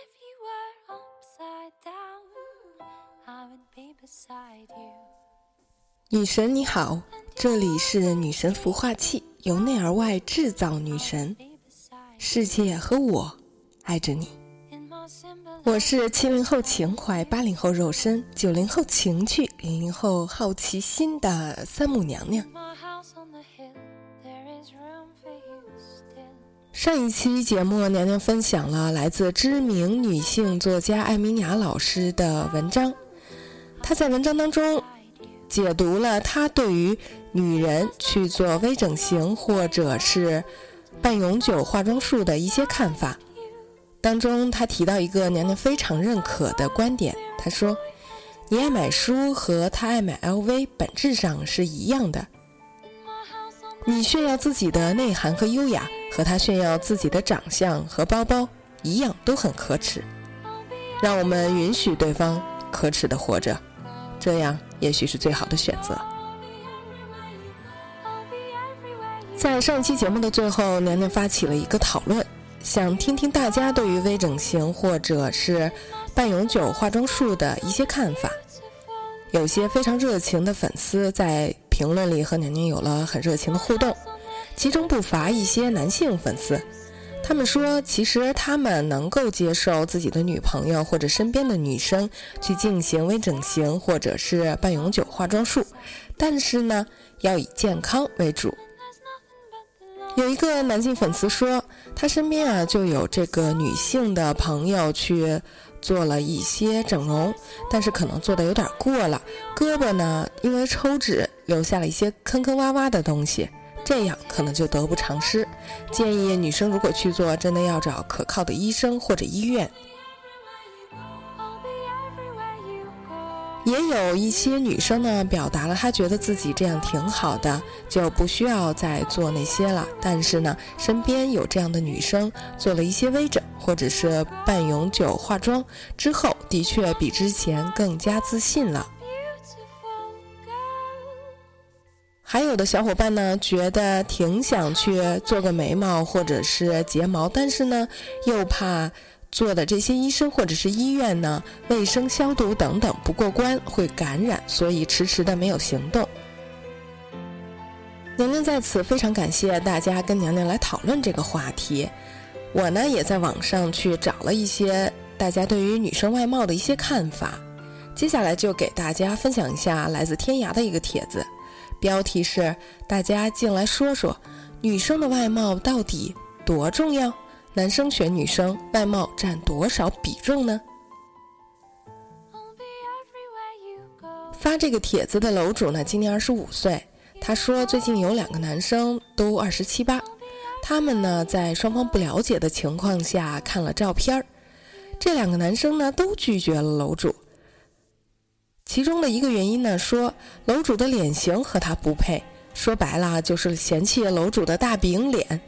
if you were upside down, I would be beside you. 女神你好，这里是女神孵化器，由内而外制造女神，世界和我爱着你。我是七零后情怀，八零后肉身，九零后情趣，零零后好奇心的三木娘娘。上一期节目，娘娘分享了来自知名女性作家艾米雅老师的文章。她在文章当中解读了她对于女人去做微整形或者是半永久化妆术的一些看法。当中，她提到一个娘娘非常认可的观点，她说：“你爱买书和她爱买 LV 本质上是一样的。”你炫耀自己的内涵和优雅，和他炫耀自己的长相和包包一样，都很可耻。让我们允许对方可耻的活着，这样也许是最好的选择。在上期节目的最后，娘娘发起了一个讨论，想听听大家对于微整形或者是半永久化妆术的一些看法。有些非常热情的粉丝在评论里和娘娘有了很热情的互动。其中不乏一些男性粉丝，他们说，其实他们能够接受自己的女朋友或者身边的女生去进行微整形或者是半永久化妆术，但是呢，要以健康为主。有一个男性粉丝说，他身边啊就有这个女性的朋友去做了一些整容，但是可能做的有点过了，胳膊呢因为抽脂留下了一些坑坑洼洼的东西，这样可能就得不偿失。建议女生如果去做，真的要找可靠的医生或者医院。也有一些女生呢，表达了她觉得自己这样挺好的，就不需要再做那些了。但是呢，身边有这样的女生做了一些微整或者是半永久化妆之后，的确比之前更加自信了。还有的小伙伴呢，觉得挺想去做个眉毛或者是睫毛，但是呢，又怕做的这些医生或者是医院呢，卫生消毒等等不过关会感染，所以迟迟的没有行动。娘娘在此非常感谢大家跟娘娘来讨论这个话题。我呢也在网上去找了一些大家对于女生外貌的一些看法，接下来就给大家分享一下来自天涯的一个帖子。标题是“大家进来说说，女生的外貌到底多重要？男生选女生，外貌占多少比重呢发这个帖子的楼主呢，今年二十五岁。他说，最近有两个男生都二十七八，他们呢在双方不了解的情况下看了照片儿，这两个男生呢都拒绝了楼主。其中的一个原因呢，说楼主的脸型和他不配，说白了就是嫌弃楼主的大饼脸。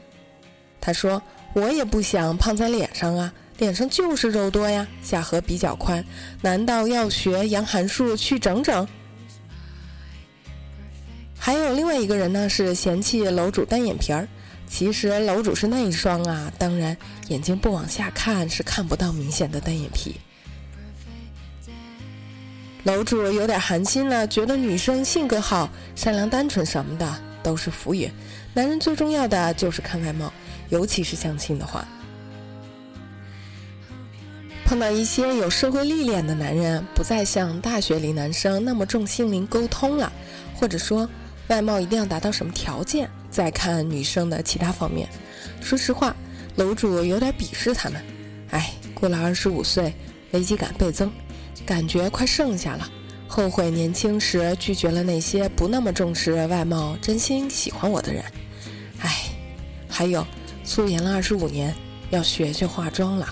他说：“我也不想胖在脸上啊，脸上就是肉多呀，下颌比较宽，难道要学杨函数去整整？”还有另外一个人呢，是嫌弃楼主单眼皮儿。其实楼主是内双啊，当然眼睛不往下看是看不到明显的单眼皮。楼主有点寒心了，觉得女生性格好、善良、单纯什么的都是浮云，男人最重要的就是看外貌，尤其是相亲的话。碰到一些有社会历练的男人，不再像大学里男生那么重心灵沟通了，或者说外貌一定要达到什么条件，再看女生的其他方面。说实话，楼主有点鄙视他们。哎，过了二十五岁，危机感倍增，感觉快剩下了，后悔年轻时拒绝了那些不那么重视外貌、真心喜欢我的人。哎，还有，素颜了二十五年，要学学化妆了。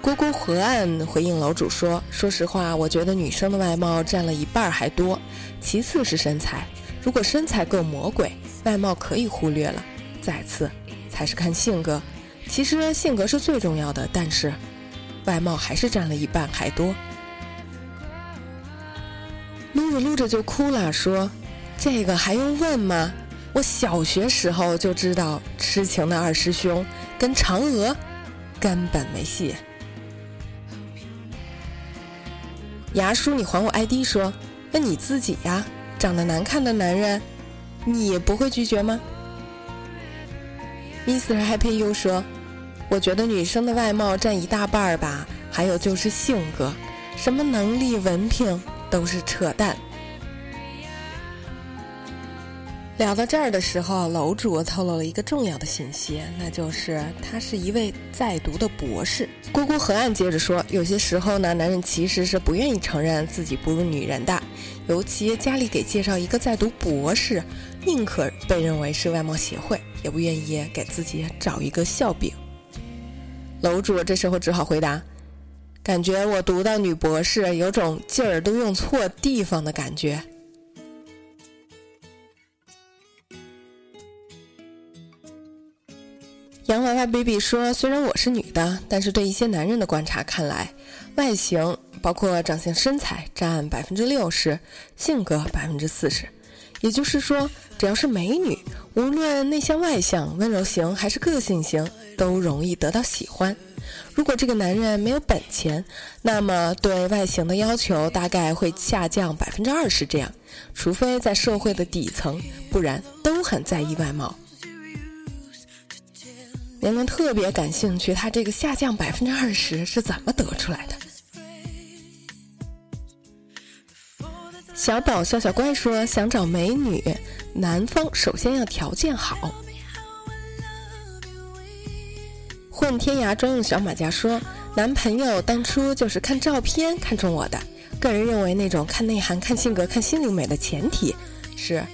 姑姑河岸回应楼主说：“说实话，我觉得女生的外貌占了一半还多，其次是身材。如果身材够魔鬼，外貌可以忽略了。再次才是看性格。其实性格是最重要的，但是外貌还是占了一半还多。”撸着撸着就哭了，说：“这个还用问吗？我小学时候就知道痴情的二师兄跟嫦娥根本没戏。牙叔，你还我 ID 说，那你自己呀，长得难看的男人，你不会拒绝吗？Mr. Happy 又说，我觉得女生的外貌占一大半儿吧，还有就是性格，什么能力、文凭都是扯淡。聊到这儿的时候，楼主透露了一个重要的信息，那就是他是一位在读的博士。姑姑河岸接着说，有些时候呢，男人其实是不愿意承认自己不如女人的，尤其家里给介绍一个在读博士，宁可被认为是外貌协会，也不愿意给自己找一个笑柄。楼主这时候只好回答：“感觉我读到女博士，有种劲儿都用错地方的感觉。”洋娃娃 baby 说：“虽然我是女的，但是对一些男人的观察看来，外形包括长相、身材占百分之六十，性格百分之四十。也就是说，只要是美女，无论内向外向、温柔型还是个性型，都容易得到喜欢。如果这个男人没有本钱，那么对外形的要求大概会下降百分之二十这样。除非在社会的底层，不然都很在意外貌。”人们特别感兴趣，他这个下降百分之二十是怎么得出来的？小宝笑笑乖说：“想找美女，男方首先要条件好。”混天涯专用小马甲说：“男朋友当初就是看照片看中我的，个人认为那种看内涵、看性格、看心灵美的前提是，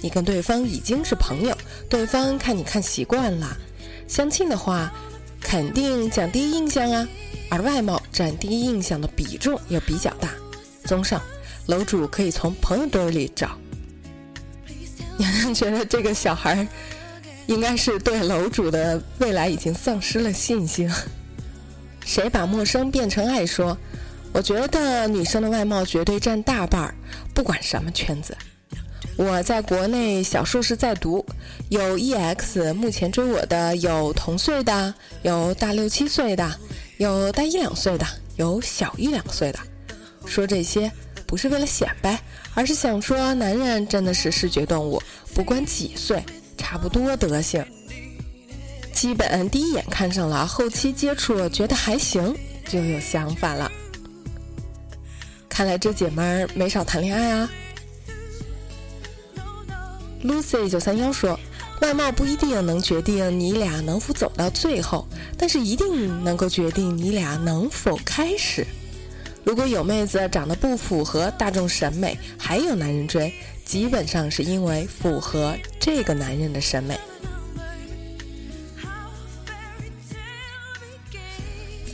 你跟对方已经是朋友，对方看你看习惯了。”相亲的话，肯定讲第一印象啊，而外貌占第一印象的比重也比较大。综上，楼主可以从朋友堆里找。娘娘觉得这个小孩应该是对楼主的未来已经丧失了信心。谁把陌生变成爱？说，我觉得女生的外貌绝对占大半儿，不管什么圈子。我在国内小硕士在读，有 EX，目前追我的有同岁的，有大六七岁的，有大一两岁的，有小一两岁的。说这些不是为了显摆，而是想说，男人真的是视觉动物，不管几岁，差不多德行。基本第一眼看上了，后期接触觉得还行，就有想法了。看来这姐们儿没少谈恋爱啊。Lucy 九三幺说：“外貌不一定能决定你俩能否走到最后，但是一定能够决定你俩能否开始。如果有妹子长得不符合大众审美，还有男人追，基本上是因为符合这个男人的审美。”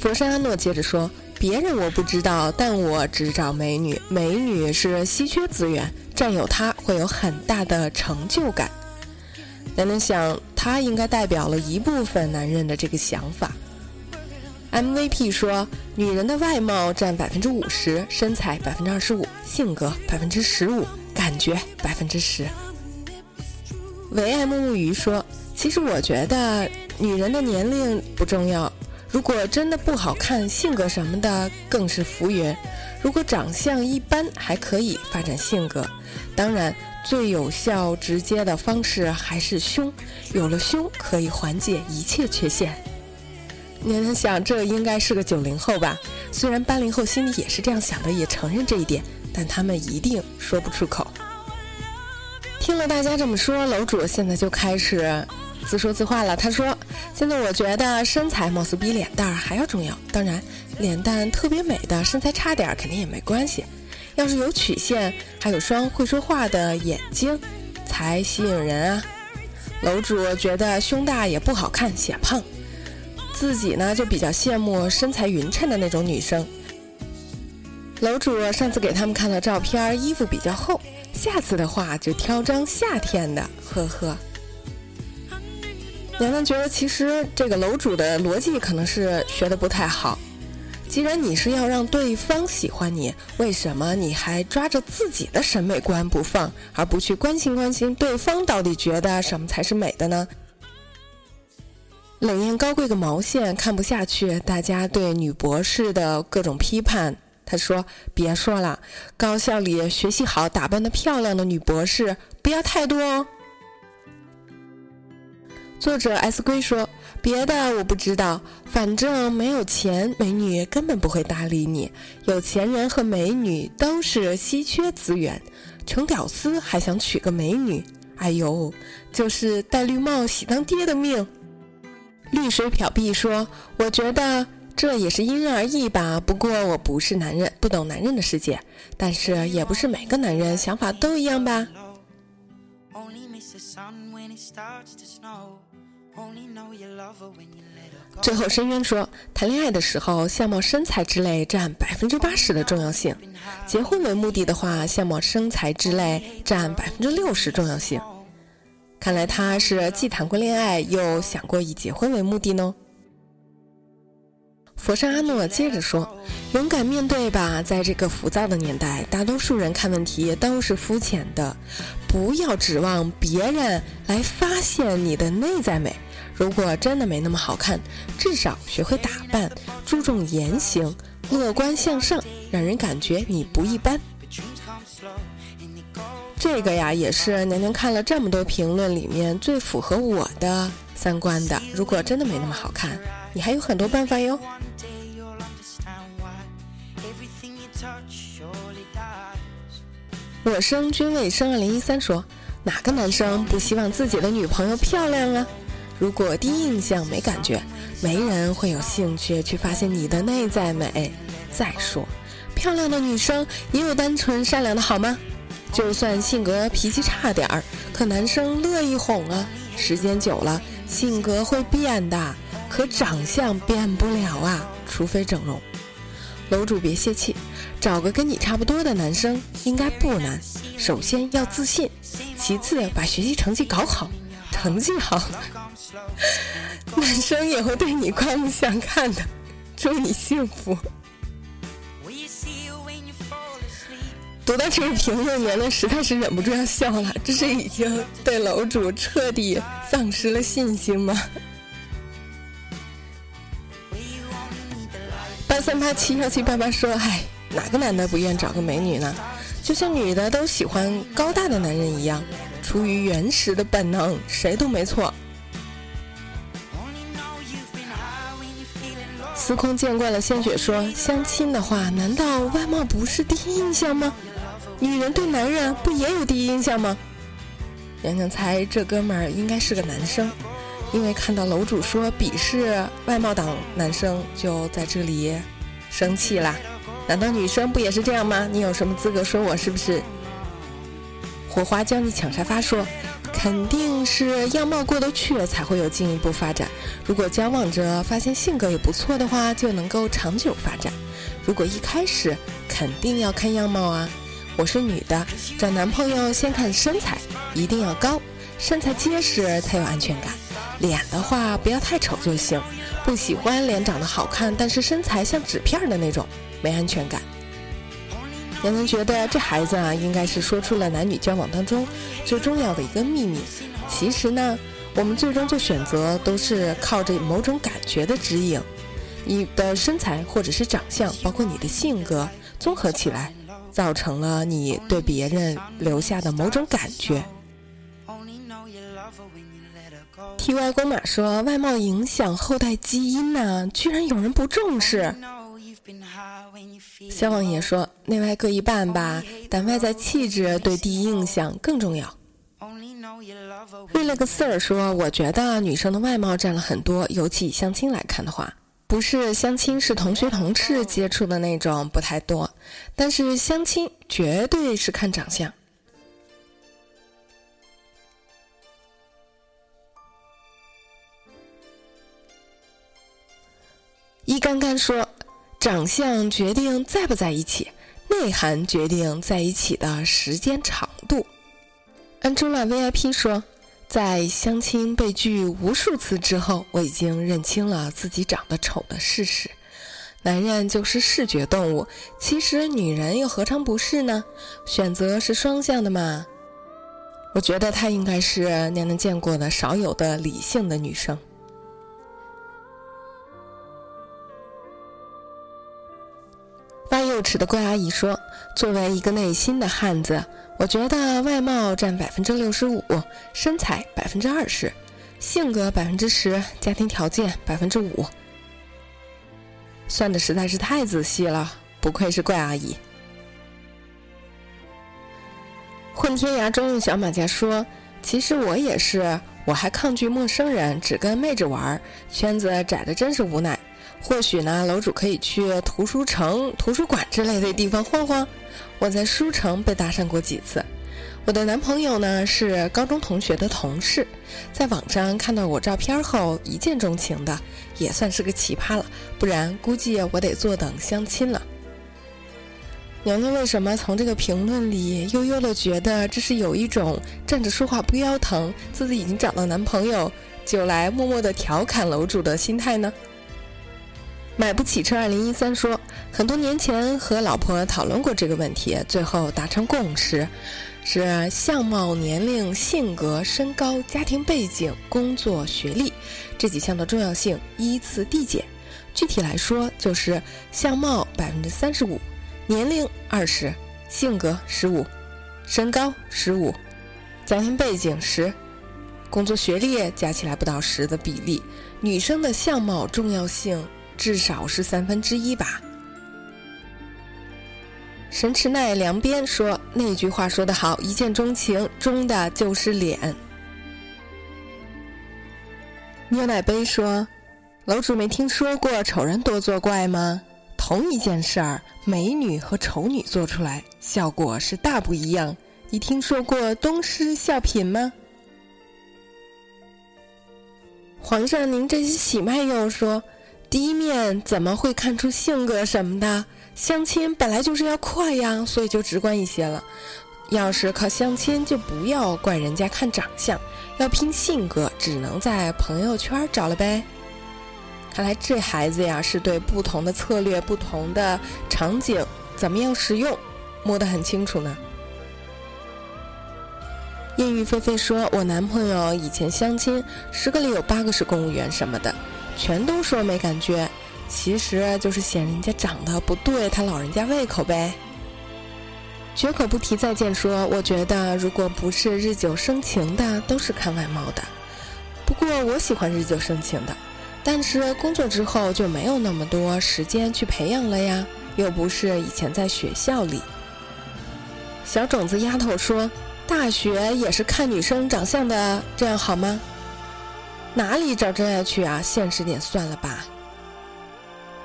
佛山阿诺接着说：“别人我不知道，但我只找美女，美女是稀缺资源。”占有他会有很大的成就感。男人想，他应该代表了一部分男人的这个想法。MVP 说，女人的外貌占百分之五十，身材百分之二十五，性格百分之十五，感觉百分之十。唯爱木木鱼说，其实我觉得女人的年龄不重要，如果真的不好看，性格什么的更是浮云。如果长相一般，还可以发展性格。当然，最有效、直接的方式还是胸。有了胸，可以缓解一切缺陷。你能想，这应该是个九零后吧？虽然八零后心里也是这样想的，也承认这一点，但他们一定说不出口。听了大家这么说，楼主现在就开始自说自话了。他说：“现在我觉得身材貌似比脸蛋还要重要。当然。”脸蛋特别美的，身材差点肯定也没关系。要是有曲线，还有双会说话的眼睛，才吸引人啊。楼主觉得胸大也不好看，显胖。自己呢就比较羡慕身材匀称的那种女生。楼主上次给他们看的照片，衣服比较厚，下次的话就挑张夏天的，呵呵。娘娘觉得其实这个楼主的逻辑可能是学的不太好。既然你是要让对方喜欢你，为什么你还抓着自己的审美观不放，而不去关心关心对方到底觉得什么才是美的呢？冷艳高贵个毛线，看不下去大家对女博士的各种批判。他说：“别说了，高校里学习好、打扮的漂亮的女博士不要太多哦。”作者 S 龟说：“别的我不知道，反正没有钱，美女根本不会搭理你。有钱人和美女都是稀缺资源，穷屌丝还想娶个美女，哎呦，就是戴绿帽喜当爹的命。”绿水漂碧说：“我觉得这也是因人而异吧。不过我不是男人，不懂男人的世界。但是也不是每个男人想法都一样吧。”最后，深渊说：“谈恋爱的时候，相貌、身材之类占百分之八十的重要性；结婚为目的的话，相貌、身材之类占百分之六十重要性。看来他是既谈过恋爱，又想过以结婚为目的呢。”佛山阿诺接着说：“勇敢面对吧，在这个浮躁的年代，大多数人看问题都是肤浅的，不要指望别人来发现你的内在美。如果真的没那么好看，至少学会打扮，注重言行，乐观向上，让人感觉你不一般。”这个呀，也是娘娘看了这么多评论里面最符合我的三观的。如果真的没那么好看，你还有很多办法哟。我生君未生二零一三说，哪个男生不希望自己的女朋友漂亮啊？如果第一印象没感觉，没人会有兴趣去发现你的内在美。再说，漂亮的女生也有单纯善良的好吗？就算性格脾气差点儿，可男生乐意哄啊。时间久了，性格会变的，可长相变不了啊，除非整容。楼主别泄气，找个跟你差不多的男生应该不难。首先要自信，其次把学习成绩搞好，成绩好，男生也会对你刮目相看的。祝你幸福。读到这个评论，年年实在是忍不住要笑了。这是已经对楼主彻底丧失了信心吗？三八七幺七八八说：“唉，哪个男的不愿找个美女呢？就像女的都喜欢高大的男人一样，出于原始的本能，谁都没错。”司空见惯了鲜血说：“相亲的话，难道外貌不是第一印象吗？女人对男人不也有第一印象吗？”娘娘猜这哥们儿应该是个男生。因为看到楼主说鄙视外貌党男生，就在这里生气啦。难道女生不也是这样吗？你有什么资格说我是不是？火花教你抢沙发说，肯定是样貌过得去了才会有进一步发展。如果交往着发现性格也不错的话，就能够长久发展。如果一开始肯定要看样貌啊。我是女的，找男朋友先看身材，一定要高，身材结实才有安全感。脸的话不要太丑就行，不喜欢脸长得好看但是身材像纸片的那种，没安全感。娘娘觉得这孩子啊，应该是说出了男女交往当中最重要的一个秘密。其实呢，我们最终做选择都是靠着某种感觉的指引，你的身材或者是长相，包括你的性格，综合起来，造成了你对别人留下的某种感觉。T Y 公马说：“外貌影响后代基因呢，居然有人不重视。”肖王爷说：“内外各一半吧，但外在气质对第一印象更重要。”瑞了个四儿说：“我觉得女生的外貌占了很多，尤其以相亲来看的话，不是相亲是同学同事接触的那种不太多，但是相亲绝对是看长相。”干干说：“长相决定在不在一起，内涵决定在一起的时间长度。” Angela VIP 说：“在相亲被拒无数次之后，我已经认清了自己长得丑的事实。男人就是视觉动物，其实女人又何尝不是呢？选择是双向的嘛。我觉得她应该是娘娘见过的少有的理性的女生。发幼齿的怪阿姨说：“作为一个内心的汉子，我觉得外貌占百分之六十五，身材百分之二十，性格百分之十，家庭条件百分之五。”算的实在是太仔细了，不愧是怪阿姨。混天涯专用小马甲说：“其实我也是，我还抗拒陌生人，只跟妹子玩，圈子窄的真是无奈。或许呢，楼主可以去图书城、图书馆之类的地方晃晃。我在书城被搭讪过几次。”我的男朋友呢是高中同学的同事，在网上看到我照片后一见钟情的，也算是个奇葩了。不然估计我得坐等相亲了。娘娘为什么从这个评论里悠悠的觉得这是有一种站着说话不腰疼，自己已经找到男朋友就来默默的调侃楼主的心态呢？买不起车二零一三说，很多年前和老婆讨论过这个问题，最后达成共识。是相貌、年龄、性格、身高、家庭背景、工作、学历这几项的重要性依次递减。具体来说，就是相貌百分之三十五，年龄二十，性格十五，身高十五，家庭背景十，工作学历加起来不到十的比例。女生的相貌重要性至少是三分之一吧。神池奈良边说：“那句话说得好，一见钟情，钟的就是脸。”牛奶杯说：“楼主没听说过丑人多作怪吗？同一件事儿，美女和丑女做出来效果是大不一样。你听说过东施效颦吗？”皇上，您这是喜脉又说，第一面怎么会看出性格什么的？相亲本来就是要快呀，所以就直观一些了。要是靠相亲，就不要怪人家看长相，要拼性格，只能在朋友圈找了呗。看来这孩子呀，是对不同的策略、不同的场景怎么样使用，摸得很清楚呢。艳遇菲菲说：“我男朋友以前相亲，十个里有八个是公务员什么的，全都说没感觉。”其实就是嫌人家长得不对他老人家胃口呗。绝口不提再见说，我觉得如果不是日久生情的，都是看外貌的。不过我喜欢日久生情的，但是工作之后就没有那么多时间去培养了呀，又不是以前在学校里。小种子丫头说，大学也是看女生长相的，这样好吗？哪里找真爱去啊？现实点算了吧。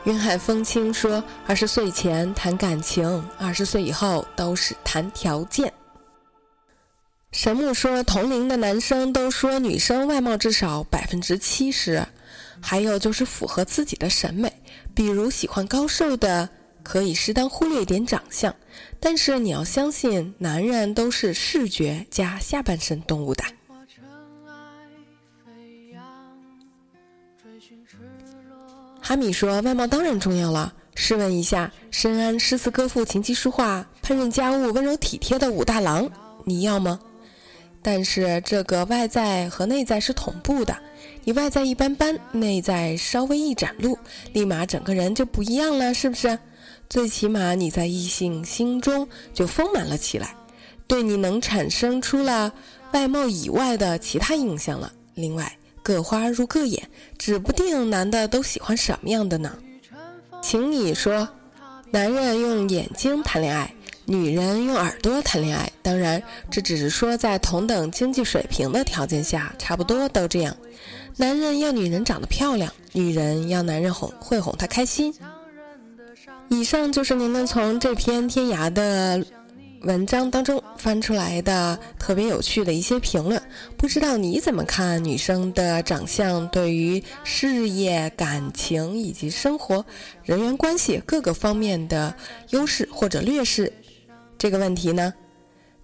云海风轻说：“二十岁前谈感情，二十岁以后都是谈条件。”神木说：“同龄的男生都说女生外貌至少百分之七十，还有就是符合自己的审美，比如喜欢高瘦的，可以适当忽略一点长相。但是你要相信，男人都是视觉加下半身动物的。”哈米说：“外貌当然重要了。试问一下，深谙诗词歌赋、琴棋书画、烹饪家务、温柔体贴的武大郎，你要吗？但是这个外在和内在是同步的，你外在一般般，内在稍微一展露，立马整个人就不一样了，是不是？最起码你在异性心中就丰满了起来，对你能产生出了外貌以外的其他印象了。另外。”各花入各眼，指不定男的都喜欢什么样的呢？请你说，男人用眼睛谈恋爱，女人用耳朵谈恋爱。当然，这只是说在同等经济水平的条件下，差不多都这样。男人要女人长得漂亮，女人要男人哄会哄她开心。以上就是您能从这篇天涯的。文章当中翻出来的特别有趣的一些评论，不知道你怎么看女生的长相对于事业、感情以及生活、人员关系各个方面的优势或者劣势这个问题呢？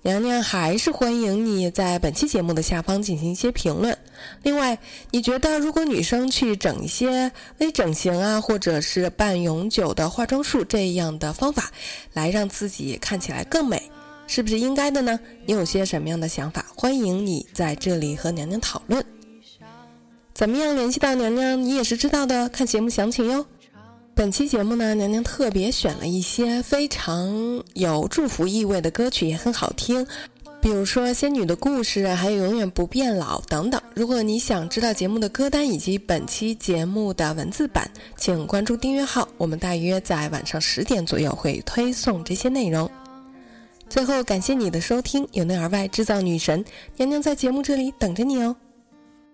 娘娘还是欢迎你在本期节目的下方进行一些评论。另外，你觉得如果女生去整一些微整形啊，或者是半永久的化妆术这样的方法，来让自己看起来更美，是不是应该的呢？你有些什么样的想法？欢迎你在这里和娘娘讨论。怎么样联系到娘娘？你也是知道的，看节目详情哟。本期节目呢，娘娘特别选了一些非常有祝福意味的歌曲，也很好听。比如说《仙女的故事》，还有《永远不变老》等等。如果你想知道节目的歌单以及本期节目的文字版，请关注订阅号，我们大约在晚上十点左右会推送这些内容。最后，感谢你的收听，由内而外制造女神，娘娘在节目这里等着你哦。